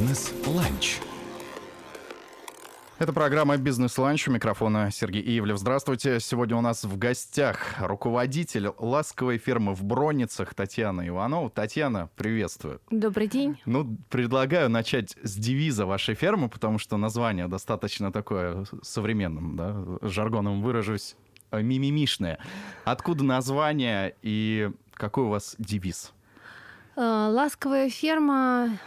Бизнес-ланч. Это программа «Бизнес-ланч». У микрофона Сергей Ивлев. Здравствуйте. Сегодня у нас в гостях руководитель ласковой фермы в Бронницах Татьяна Иванова. Татьяна, приветствую. Добрый день. Ну, предлагаю начать с девиза вашей фермы, потому что название достаточно такое современным, да, жаргоном выражусь, э, мимимишное. Откуда название и какой у вас девиз? Э, Ласковая ферма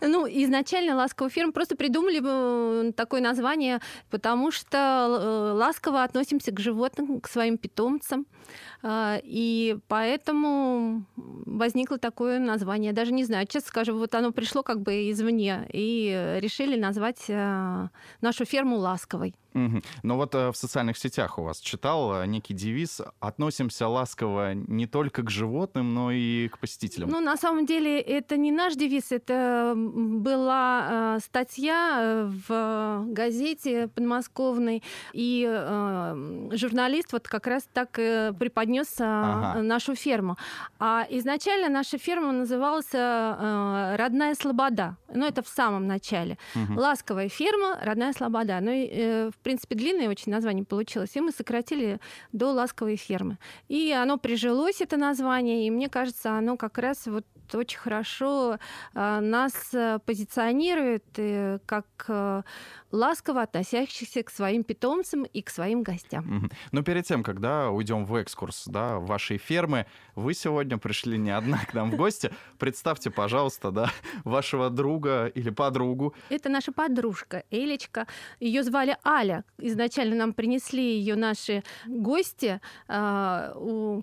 ну, изначально ласковая ферма просто придумали э, такое название, потому что э, ласково относимся к животным, к своим питомцам. Э, и поэтому возникло такое название. Даже не знаю, честно скажу, вот оно пришло как бы извне, и решили назвать нашу ферму ласковой. Угу. Но вот в социальных сетях у вас читал некий девиз «Относимся ласково не только к животным, но и к посетителям». Ну, на самом деле, это не наш девиз, это была э, статья э, в газете подмосковной, и э, журналист вот как раз так преподнес ага. нашу ферму. А изначально наша ферма называлась «Родная Слобода». Ну, это в самом начале. Угу. «Ласковая ферма, родная Слобода». Ну, и, в принципе, длинное очень название получилось, и мы сократили до «Ласковой фермы». И оно прижилось, это название, и мне кажется, оно как раз вот очень хорошо нас позиционирует э, как э, ласково относящихся к своим питомцам и к своим гостям. Но перед тем, когда уйдем в экскурс да, вашей фермы, вы сегодня пришли не одна к нам в гости. Представьте, пожалуйста, да, вашего друга или подругу. Это наша подружка Элечка. Ее звали Аля. Изначально нам принесли ее наши гости. А,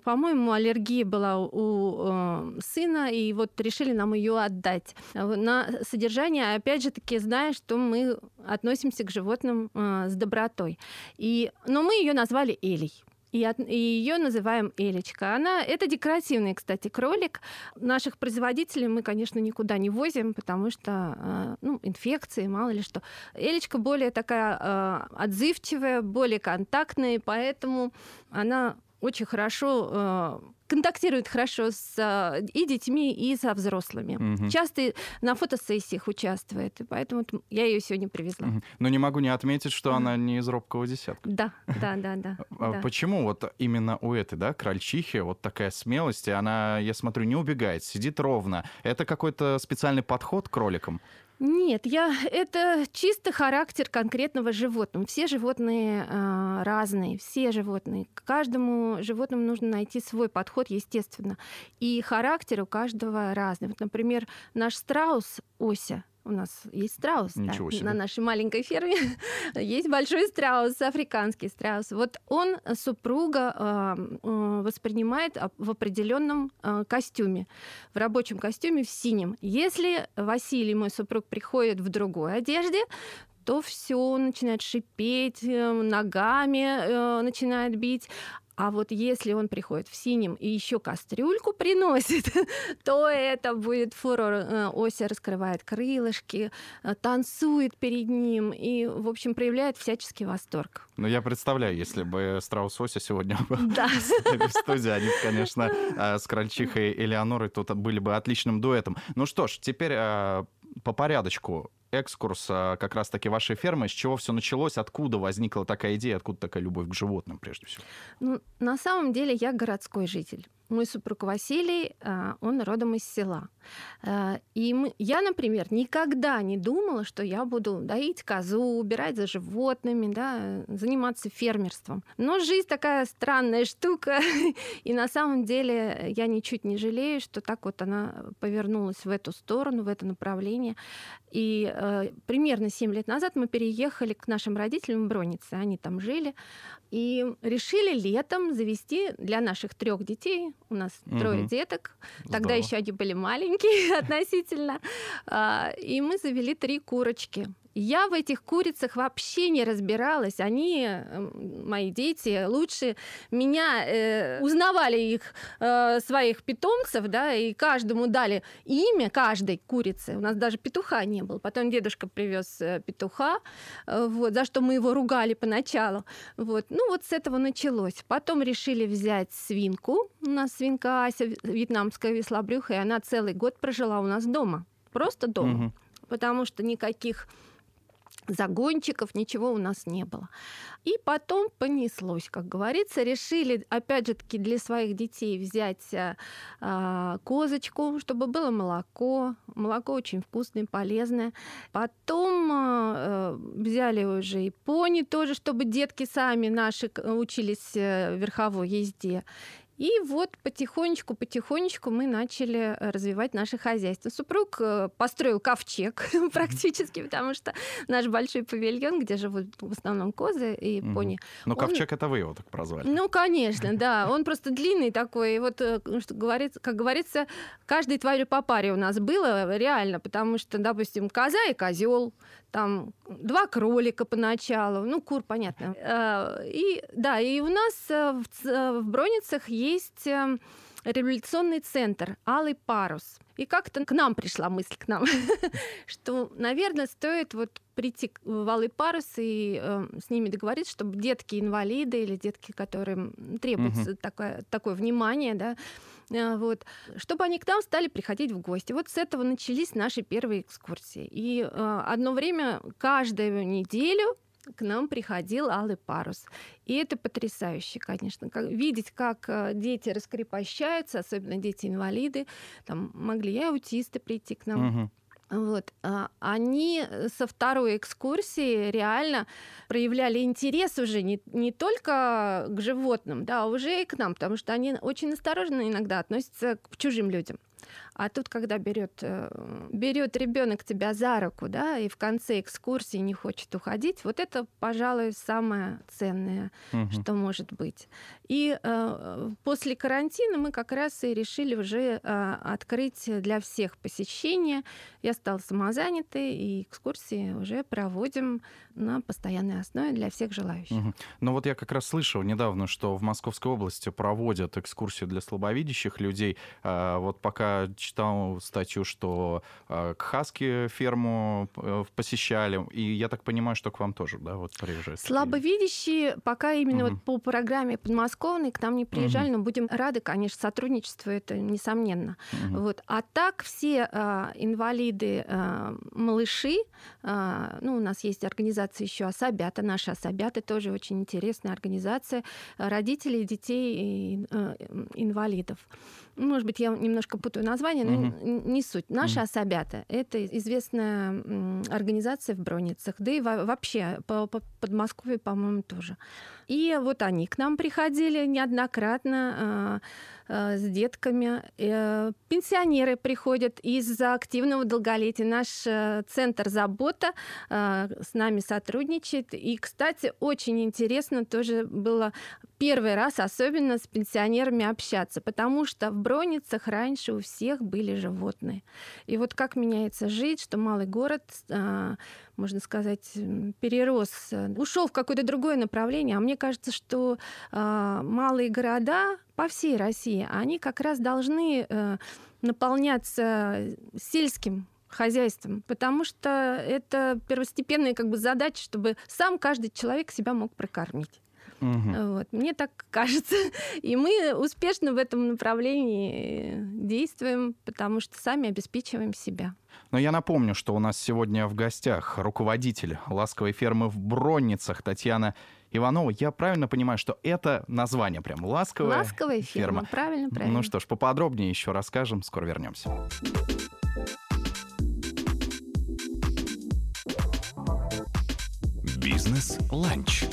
по-моему, аллергия была у э, сына, и вот решили нам ее отдать. На содержание, опять же таки, зная, что мы относимся к животным э, с добротой. И, но мы ее назвали Элей. И, от, и ее называем Элечка. Она это декоративный, кстати, кролик. Наших производителей мы, конечно, никуда не возим, потому что э, ну, инфекции, мало ли что. Элечка более такая э, отзывчивая, более контактная, поэтому она очень хорошо э, контактирует хорошо с э, и детьми, и со взрослыми. Угу. Часто на фотосессиях участвует, и поэтому я ее сегодня привезла. Угу. Но не могу не отметить, что угу. она не из робкого десятка. Да, да, да, да. А почему вот именно у этой, да, крольчихи вот такая смелость, и она, я смотрю, не убегает, сидит ровно. Это какой-то специальный подход к кроликам? Нет, я это чисто характер конкретного животного. Все животные э, разные, все животные. К каждому животному нужно найти свой подход, естественно. И характер у каждого разный. Вот, например, наш страус Ося у нас есть страус Ничего да, на нашей маленькой ферме. есть большой страус, африканский страус. Вот он супруга э, э, воспринимает в определенном э, костюме, в рабочем костюме в синем. Если Василий, мой супруг, приходит в другой одежде, то все начинает шипеть, ногами начинает бить. А вот если он приходит в синем и еще кастрюльку приносит, то это будет фурор. Э, Ося раскрывает крылышки, э, танцует перед ним и, в общем, проявляет всяческий восторг. Ну, я представляю, если бы Страус Ося сегодня был да. в студии, они, конечно, э, с Крольчихой Элеонорой тут были бы отличным дуэтом. Ну что ж, теперь по порядочку экскурс а, как раз-таки вашей фермы, с чего все началось, откуда возникла такая идея, откуда такая любовь к животным прежде всего? Ну, на самом деле я городской житель. Мой супруг Василий, а, он родом из села. А, и я, например, никогда не думала, что я буду доить козу, убирать за животными, да, заниматься фермерством. Но жизнь такая странная штука, и на самом деле я ничуть не жалею, что так вот она повернулась в эту сторону, в это направление. И э, примерно 7 лет назад мы переехали к нашим родителям в Бронице, они там жили, и решили летом завести для наших трех детей у нас угу. трое деток. Здорово. Тогда еще они были маленькие относительно. А, и мы завели три курочки. Я в этих курицах вообще не разбиралась. Они, эм, мои дети, лучше меня э, узнавали их э, своих питомцев, да, и каждому дали имя каждой курицы. У нас даже петуха не было. Потом дедушка привез э, петуха, э, вот, за что мы его ругали поначалу. Вот. Ну вот с этого началось. Потом решили взять свинку. У нас свинка Ася, вьетнамская веслобрюха, и она целый год прожила у нас дома. Просто дома. Угу потому что никаких загончиков, ничего у нас не было. И потом понеслось, как говорится, решили, опять же таки, для своих детей взять э, козочку, чтобы было молоко. Молоко очень вкусное, полезное. Потом э, взяли уже и пони тоже, чтобы детки сами наши учились э, верховой езде. И вот потихонечку, потихонечку мы начали э, развивать наше хозяйство. Супруг э, построил ковчег практически, потому что наш большой павильон, где живут в основном козы и пони. Ну, он... ковчег это вы его так прозвали. Ну, конечно, да. Он просто длинный такой. И вот, э, что говорится, как говорится, каждой твари по паре у нас было реально, потому что, допустим, коза и козел, там два кролика поначалу, ну, кур, понятно. И да, и у нас в, в Броницах есть эм, революционный центр «Алый парус». И как-то к нам пришла мысль, к нам, что, наверное, стоит вот прийти в Алый парус и э, с ними договориться, чтобы детки-инвалиды или детки, которым требуется угу. такое, такое внимание, да, э, вот, чтобы они к нам стали приходить в гости. Вот с этого начались наши первые экскурсии. И э, одно время каждую неделю к нам приходил Алый парус. И это потрясающе, конечно. Как, видеть, как э, дети раскрепощаются, особенно дети-инвалиды. Там могли и аутисты прийти к нам. Угу. Вот. А, они со второй экскурсии реально проявляли интерес уже не, не только к животным, да, а уже и к нам, потому что они очень осторожно иногда относятся к чужим людям. А тут, когда берет, э, берет ребенок тебя за руку, да, и в конце экскурсии не хочет уходить, вот это, пожалуй, самое ценное, угу. что может быть. И э, после карантина мы как раз и решили уже э, открыть для всех посещения. Я стала самозанятой, и экскурсии уже проводим на постоянной основе для всех желающих. Угу. Ну вот я как раз слышал недавно, что в Московской области проводят экскурсии для слабовидящих людей. Э, вот пока читал статью, что э, к Хаски ферму э, посещали, и я так понимаю, что к вам тоже, да, вот приезжают. Слабовидящие пока именно угу. вот по программе подмосковной к нам не приезжали, угу. но будем рады, конечно, сотрудничеству, это несомненно. Угу. Вот. А так все э, инвалиды, э, малыши, э, ну, у нас есть организация еще Особята, наши Особяты, тоже очень интересная организация родителей детей э, инвалидов. Может быть, я немножко путаю название, но угу. не суть. Наши угу. особята — это известная организация в Броницах, да и вообще по, по Подмосковью, по-моему, тоже. И вот они к нам приходили неоднократно а, а, с детками. Э, пенсионеры приходят из-за активного долголетия. Наш э, центр «Забота» а, с нами сотрудничает. И, кстати, очень интересно тоже было первый раз особенно с пенсионерами общаться, потому что в Броницах раньше у всех были животные. И вот как меняется жизнь, что малый город можно сказать, перерос, э, ушел в какое-то другое направление. А мне кажется, что э, малые города по всей России, они как раз должны э, наполняться сельским хозяйством, потому что это первостепенная как бы задача, чтобы сам каждый человек себя мог прокормить. Угу. Вот. Мне так кажется. И мы успешно в этом направлении действуем, потому что сами обеспечиваем себя. Но я напомню, что у нас сегодня в гостях руководитель ласковой фермы в Бронницах Татьяна Иванова. Я правильно понимаю, что это название прям ласковая, ласковая ферма. ферма. Правильно, правильно. Ну что ж, поподробнее еще расскажем. Скоро вернемся. Бизнес-ланч.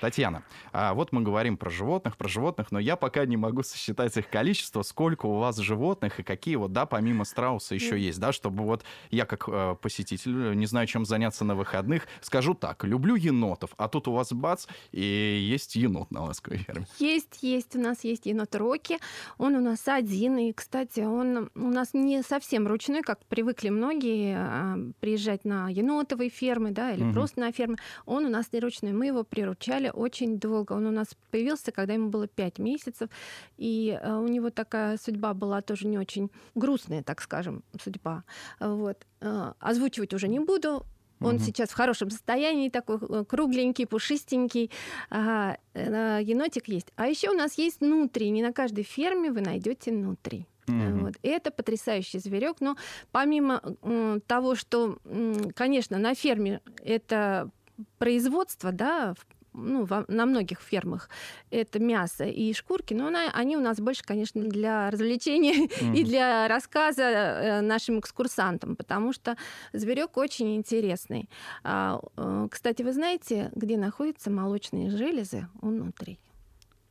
Татьяна, а вот мы говорим про животных, про животных, но я пока не могу сосчитать их количество, сколько у вас животных и какие вот, да, помимо страуса еще есть, да, чтобы вот я как э, посетитель, не знаю, чем заняться на выходных, скажу так, люблю енотов, а тут у вас бац, и есть енот на ласковой ферме. Есть, есть, у нас есть енот Рокки, он у нас один, и, кстати, он у нас не совсем ручной, как привыкли многие а, приезжать на енотовые фермы, да, или угу. просто на фермы, он у нас не ручной, мы его приручали ждали очень долго. Он у нас появился, когда ему было 5 месяцев, и э, у него такая судьба была тоже не очень грустная, так скажем, судьба. Вот. Э, озвучивать уже не буду. Он угу. сейчас в хорошем состоянии, такой э, кругленький, пушистенький. Ага, енотик есть. А еще у нас есть нутри. Не на каждой ферме вы найдете нутри. Mm-hmm. Вот. Это потрясающий зверек. Но помимо того, что, конечно, на ферме это производство, да, ну, во, на многих фермах это мясо и шкурки, но она, они у нас больше, конечно, для развлечения mm-hmm. и для рассказа э, нашим экскурсантам, потому что зверек очень интересный. А, э, кстати, вы знаете, где находятся молочные железы внутри?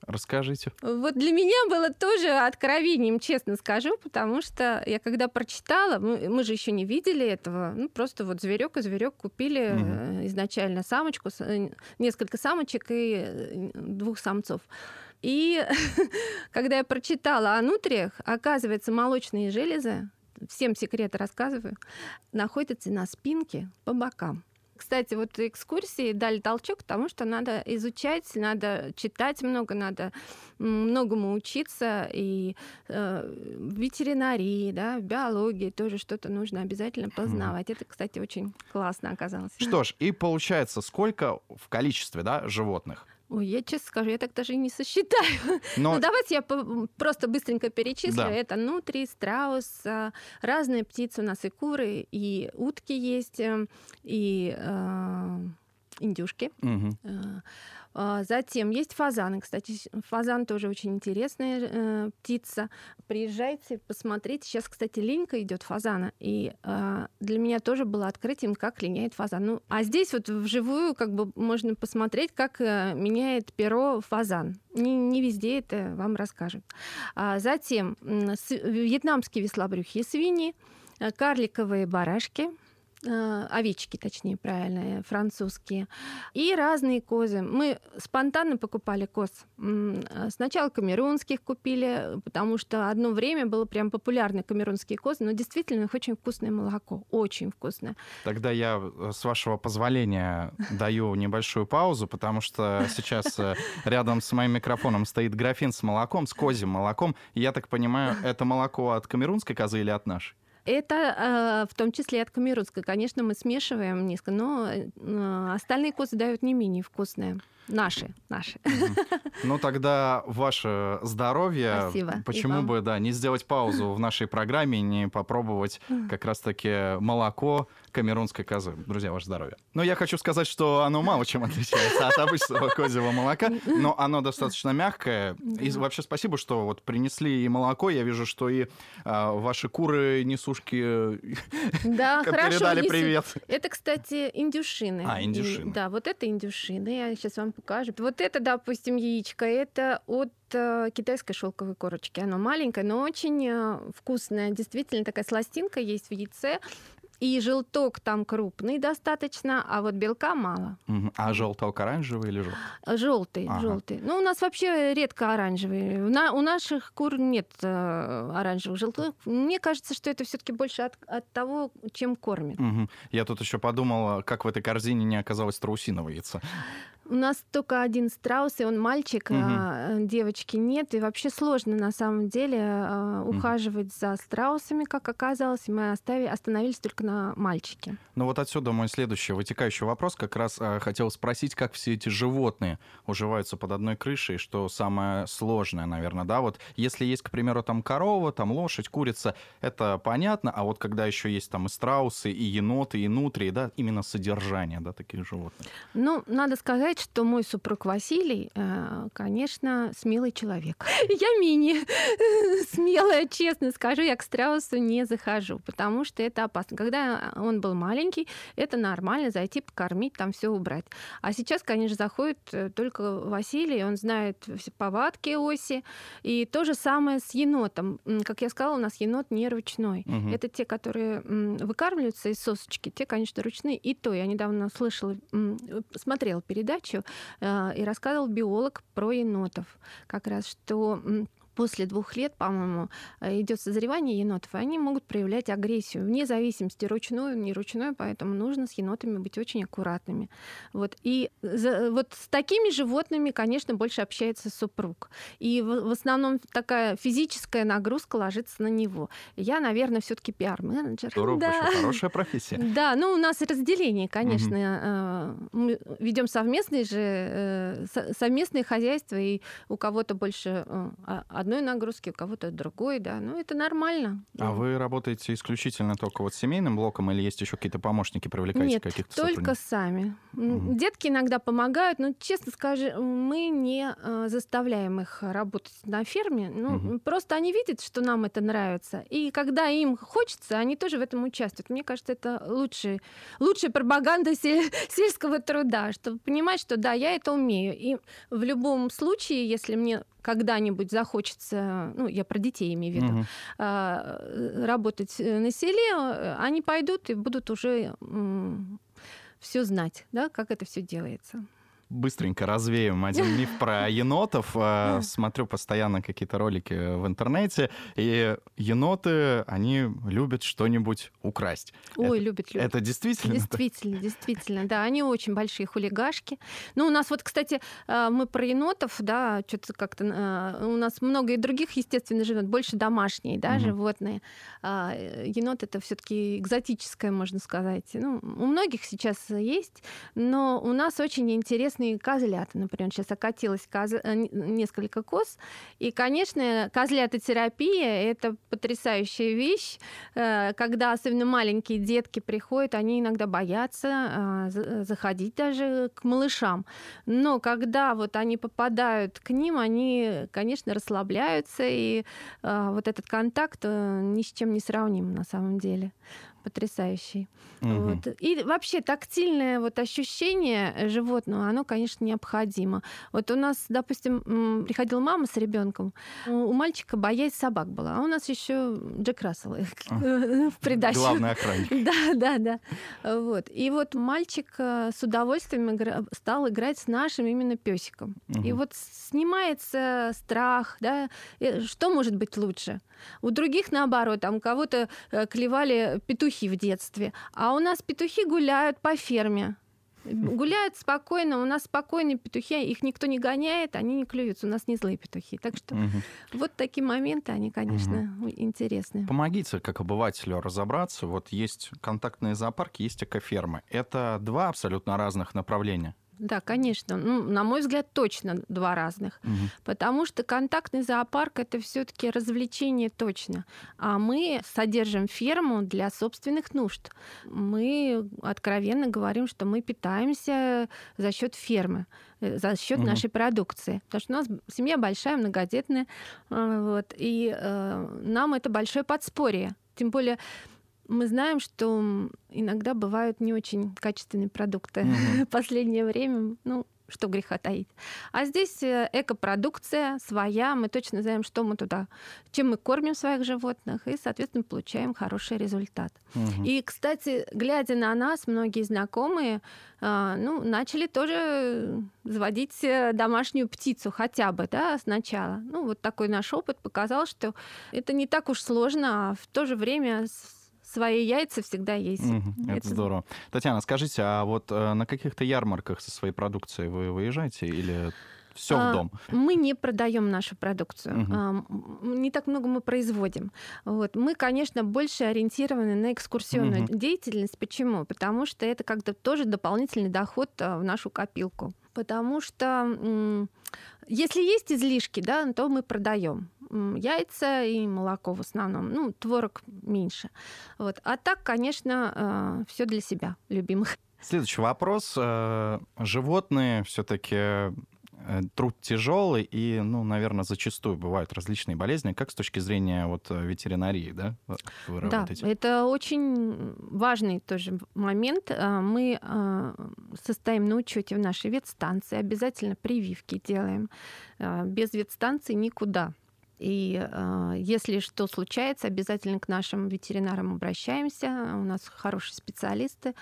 Расскажите. Вот для меня было тоже откровением, честно скажу, потому что я когда прочитала, мы, мы же еще не видели этого, ну просто вот зверек и зверек купили угу. изначально самочку, э, несколько самочек и э, двух самцов. И когда я прочитала о нутриях, оказывается, молочные железы, всем секреты рассказываю, находятся на спинке по бокам. Кстати, вот экскурсии дали толчок, потому что надо изучать, надо читать много, надо многому учиться, и э, в ветеринарии, да, в биологии тоже что-то нужно обязательно познавать. Это, кстати, очень классно оказалось. Что ж, и получается, сколько в количестве да, животных? Ой, я честно скажу, я так даже и не сосчитаю. Но... Ну, давайте я просто быстренько перечислю. Да. Это нутри, страус, а, разные птицы у нас и куры, и утки есть, эм, и э, индюшки. Угу. А, затем есть фазаны. Кстати, фазан тоже очень интересная э, птица. Приезжайте, посмотрите. Сейчас, кстати, линька идет фазана. И э, для меня тоже было открытием, как линяет фазан. Ну, а здесь вот вживую как бы можно посмотреть, как э, меняет перо фазан. Не, не везде это вам расскажут. А затем вьетнамские веслобрюхие свиньи, э, карликовые барашки – овечки, точнее, правильно, французские, и разные козы. Мы спонтанно покупали коз. Э, сначала камерунских купили, потому что одно время было прям популярны камерунские козы, но действительно их очень вкусное молоко, очень вкусное. Тогда я, э, с вашего позволения, даю небольшую паузу, потому что сейчас рядом с моим микрофоном стоит графин с молоком, с козьим молоком. Я так понимаю, это молоко от камерунской козы или от нашей? Это э, в том числе от камерунской. Конечно, мы смешиваем низко, но э, остальные козы дают не менее вкусные. Наши, наши. Ну тогда ваше здоровье. Спасибо. Почему бы, да, не сделать паузу в нашей программе, не попробовать как раз-таки молоко камерунской козы. Друзья, ваше здоровье. Но я хочу сказать, что оно мало чем отличается от обычного козьего молока, но оно достаточно мягкое. И вообще спасибо, что вот принесли и молоко. Я вижу, что и а, ваши куры несушки да, передали привет. Это, кстати, индюшины. А, индюшины. И, да, вот это индюшины. Я сейчас вам покажу. Вот это, допустим, яичко. Это от э, китайской шелковой корочки. Оно маленькое, но очень э, вкусное. Действительно, такая сластинка есть в яйце. И желток там крупный достаточно, а вот белка мало. Угу. А желток оранжевый или желтый? Желтый, ага. желтый. Ну, у нас вообще редко оранжевый. На, у наших кур нет э, оранжевых желток. Мне кажется, что это все-таки больше от, от того, чем кормят. Угу. Я тут еще подумала, как в этой корзине не оказалось страусиного яйца. У нас только один страус, и он мальчик, угу. а девочки нет. И вообще сложно на самом деле а, ухаживать угу. за страусами, как оказалось. Мы оставили, остановились только на мальчике. Ну вот отсюда мой следующий вытекающий вопрос. Как раз а, хотел спросить, как все эти животные уживаются под одной крышей, что самое сложное, наверное, да? Вот если есть, к примеру, там корова, там лошадь, курица, это понятно, а вот когда еще есть там и страусы, и еноты, и нутрии, да, именно содержание, да, таких животных. Ну, надо сказать, сказать, что мой супруг Василий, э, конечно, смелый человек. Я менее смелая, честно скажу, я к страусу не захожу, потому что это опасно. Когда он был маленький, это нормально зайти, покормить, там все убрать. А сейчас, конечно, заходит э, только Василий, он знает все повадки оси. И то же самое с енотом. Как я сказала, у нас енот не ручной. Угу. Это те, которые выкармливаются из сосочки, те, конечно, ручные. И то, я недавно слышала, смотрела передачу, передачу э, и рассказывал биолог про енотов. Как раз, что после двух лет, по-моему, э, идет созревание енотов, и они могут проявлять агрессию, вне зависимости, ручную, не ручную, поэтому нужно с енотами быть очень аккуратными. Вот. И за, вот с такими животными, конечно, больше общается супруг. И в, в основном такая физическая нагрузка ложится на него. Я, наверное, все таки пиар-менеджер. Здорово, да. хорошая профессия. Да, ну у нас разделение, конечно. Угу. Мы ведем совместные же, э, совместные хозяйства, и у кого-то больше одной нагрузки, у кого-то другой, да. Ну, это нормально. А вы работаете исключительно только вот семейным блоком или есть еще какие-то помощники, привлекаете Нет, каких-то только сами. Угу. Детки иногда помогают, но, честно скажем, мы не э, заставляем их работать на ферме. Ну, угу. просто они видят, что нам это нравится. И когда им хочется, они тоже в этом участвуют. Мне кажется, это лучший, лучшая пропаганда сельского труда, чтобы понимать, что да, я это умею. И в любом случае, если мне когда-нибудь захочется, ну, я про детей имею в виду, угу. работать на селе, э, они пойдут и будут уже все знать, да, как это все делается быстренько развеем один миф про енотов. А, смотрю постоянно какие-то ролики в интернете, и еноты, они любят что-нибудь украсть. Ой, это, любят, любят. Это действительно? Действительно, действительно, да. Они очень большие хулигашки. Ну, у нас вот, кстати, а, мы про енотов, да, что-то как-то... А, у нас много и других, естественно, живет, больше домашние, да, угу. животные. Енот — это все таки экзотическое, можно сказать. Ну, у многих сейчас есть, но у нас очень интересно интересные козлята. Например, сейчас окатилось коз... Э, несколько коз. И, конечно, козлятотерапия — это потрясающая вещь. Э, когда особенно маленькие детки приходят, они иногда боятся а, заходить даже к малышам. Но когда вот они попадают к ним, они, конечно, расслабляются, и вот этот контакт э, ни с чем не сравним на самом деле потрясающий. Угу. Вот. И вообще тактильное вот ощущение животного, оно, конечно, необходимо. Вот у нас, допустим, приходила мама с ребенком, у мальчика боязнь собак была, а у нас еще Джек Рассел а. в придачу. Главный охранник. Да, да, да. Вот. И вот мальчик э, с удовольствием стал играть с нашим именно песиком. Угу. И вот снимается страх, да, что может быть лучше? У других наоборот, там кого-то э, клевали петухи в детстве, а у нас петухи гуляют по ферме. Гуляют спокойно, у нас спокойные петухи, их никто не гоняет, они не клюются, у нас не злые петухи. Так что угу. вот такие моменты, они, конечно, угу. интересны. Помогите, как обывателю, разобраться. Вот есть контактные зоопарки, есть экофермы. Это два абсолютно разных направления. Да, конечно. Ну, на мой взгляд, точно два разных. Угу. Потому что контактный зоопарк это все-таки развлечение точно. А мы содержим ферму для собственных нужд. Мы откровенно говорим, что мы питаемся за счет фермы э, за счет угу. нашей продукции. Потому что у нас семья большая, многодетная. А, вот, и э, нам это большое подспорье. Тем более мы знаем, что иногда бывают не очень качественные продукты. Угу. Последнее время, ну, что греха таить. А здесь э, экопродукция своя, мы точно знаем, что мы туда, чем мы кормим своих животных, и, соответственно, получаем хороший результат. Угу. И, кстати, глядя на нас, многие знакомые, а, ну, начали тоже заводить э, домашнюю птицу хотя бы, да, сначала. Ну, вот такой наш опыт показал, что это не так уж сложно, а в то же время свои яйца всегда есть. Угу, это, это здорово. Татьяна, скажите, а вот э, на каких-то ярмарках со своей продукцией вы выезжаете или все в а, дом. Мы не продаем нашу продукцию. Угу. Не так много мы производим. Вот. Мы, конечно, больше ориентированы на экскурсионную угу. деятельность. Почему? Потому что это как-то тоже дополнительный доход а, в нашу копилку. Потому что если есть излишки, да, то мы продаем яйца и молоко в основном. Ну, творог меньше. Вот. А так, конечно, э, все для себя любимых. Следующий вопрос. Э, животные все-таки э, труд тяжелый и, ну, наверное, зачастую бывают различные болезни. Как с точки зрения вот ветеринарии, да, вы работаете? Да, это очень важный тоже момент. Мы состоим на учете в нашей ветстанции, обязательно прививки делаем. Без ветстанции никуда. И э, если что случается, обязательно к нашим ветеринарам обращаемся. У нас хорошие специалисты.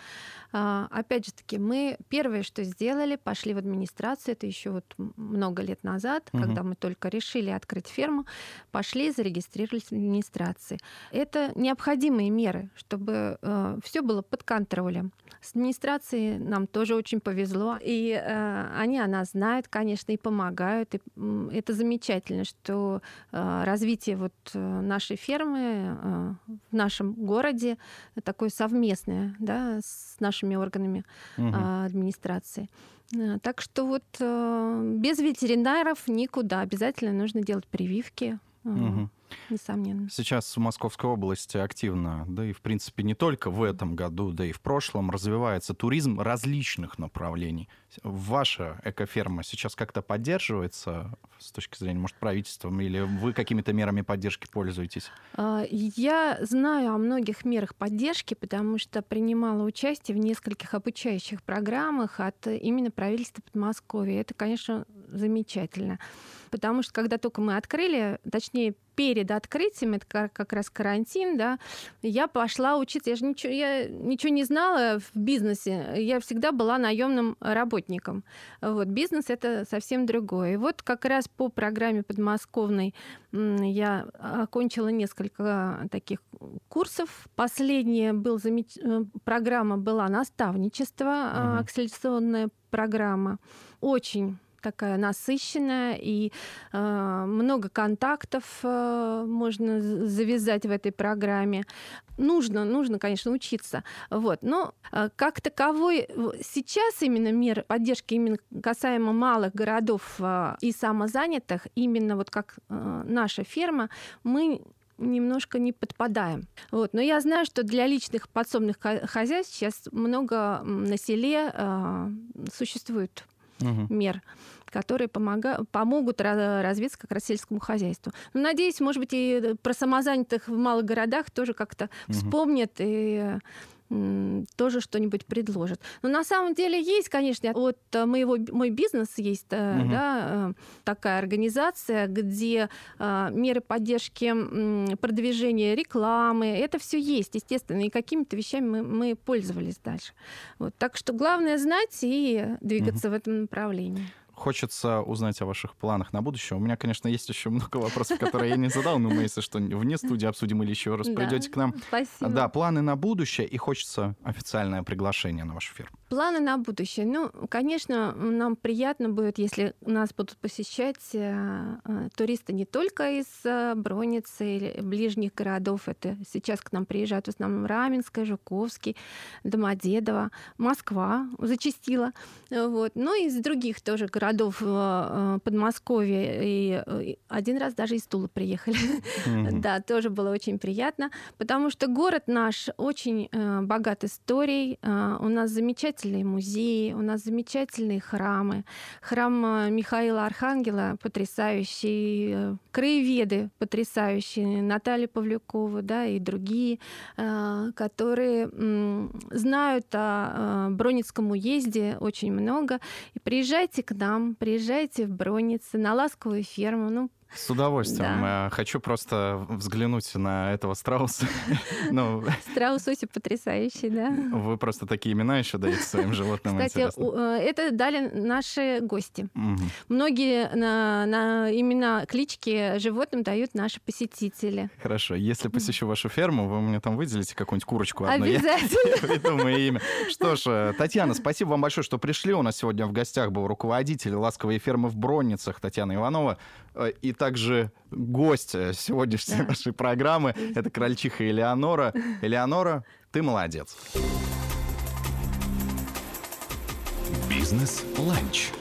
Э, опять же таки, мы первое, что сделали, пошли в администрацию. Это еще вот много лет назад, угу. когда мы только решили открыть ферму, пошли зарегистрировались в администрации. Это необходимые меры, чтобы э, все было под контролем. С администрацией нам тоже очень повезло, и э, они о нас знают, конечно, и помогают. И, э, это замечательно, что развитие вот нашей фермы в нашем городе такое совместное, да, с нашими органами угу. администрации. Так что вот без ветеринаров никуда. Обязательно нужно делать прививки. Угу несомненно. Сейчас в Московской области активно, да и в принципе не только в этом году, да и в прошлом развивается туризм различных направлений. Ваша экоферма сейчас как-то поддерживается с точки зрения, может, правительства, или вы какими-то мерами поддержки пользуетесь? А, я знаю о многих мерах поддержки, потому что принимала участие в нескольких обучающих программах от именно правительства Подмосковья. Это, конечно, замечательно потому что когда только мы открыли, точнее, перед открытием, это как раз карантин, да, я пошла учиться. Я же ничего, я ничего не знала в бизнесе. Я всегда была наемным работником. Вот, бизнес это совсем другое. И вот как раз по программе подмосковной я окончила несколько таких курсов. Последняя был замеч... Э, программа была наставничество, угу. акселерационная программа. Очень такая насыщенная, и э, много контактов э, можно завязать в этой программе. Нужно, нужно, конечно, учиться. Вот. Но э, как таковой сейчас именно мер поддержки именно касаемо малых городов э, и самозанятых, именно вот как э, наша ферма, мы немножко не подпадаем. Вот. Но я знаю, что для личных подсобных хозяйств сейчас много на селе э, существует угу. мер которые помога- помогут развиться как раз сельскому хозяйству. Но, ну, надеюсь, может быть, и про самозанятых в малых городах тоже как-то угу. вспомнят и тоже что-нибудь предложат. Но на самом деле есть, конечно, вот э, моего, мой бизнес есть угу. да, э, такая организация, где меры поддержки продвижения рекламы, это все есть, естественно, и какими-то вещами мы, мы пользовались дальше. Вот, так что главное знать и двигаться угу. в этом направлении хочется узнать о ваших планах на будущее. У меня, конечно, есть еще много вопросов, которые я не задал, но мы, если что, вне студии обсудим или еще раз придете к нам. Спасибо. Да, планы на будущее, и хочется официальное приглашение на вашу фирму. Планы на будущее. Ну, конечно, нам приятно будет, если нас будут посещать э, э, туристы не только из э, Броницы или ближних городов. Это сейчас к нам приезжают в основном Раменская, Жуковский, Домодедово, Москва зачастила. Вот. Но и из других тоже городов Подмосковья. И один раз даже из Тула приехали. Mm-hmm. да, тоже было очень приятно, потому что город наш очень богат историей. У нас замечательные музеи, у нас замечательные храмы. Храм э, Михаила Архангела потрясающий, э, краеведы потрясающие, Наталья Павлюкова, да, и другие, э, которые знают о Броницком уезде очень много. И приезжайте к нам, приезжайте в Броницы, на ласковую ферму. Ну, с удовольствием. Да. Э, хочу просто взглянуть на этого страуса. ну, Страус Оси потрясающий, да. Вы просто такие имена еще даете своим животным. Кстати, э, это дали наши гости. Угу. Многие на, на имена клички животным дают наши посетители. Хорошо. Если посещу вашу ферму, вы мне там выделите какую-нибудь курочку одну. Обязательно. Я придумаю имя. Что ж, э, Татьяна, спасибо вам большое, что пришли. У нас сегодня в гостях был руководитель ласковой фермы в Бронницах Татьяна Иванова. И также гость сегодняшней да. нашей программы. Это крольчиха Элеонора. Элеонора, ты молодец. Бизнес-ланч.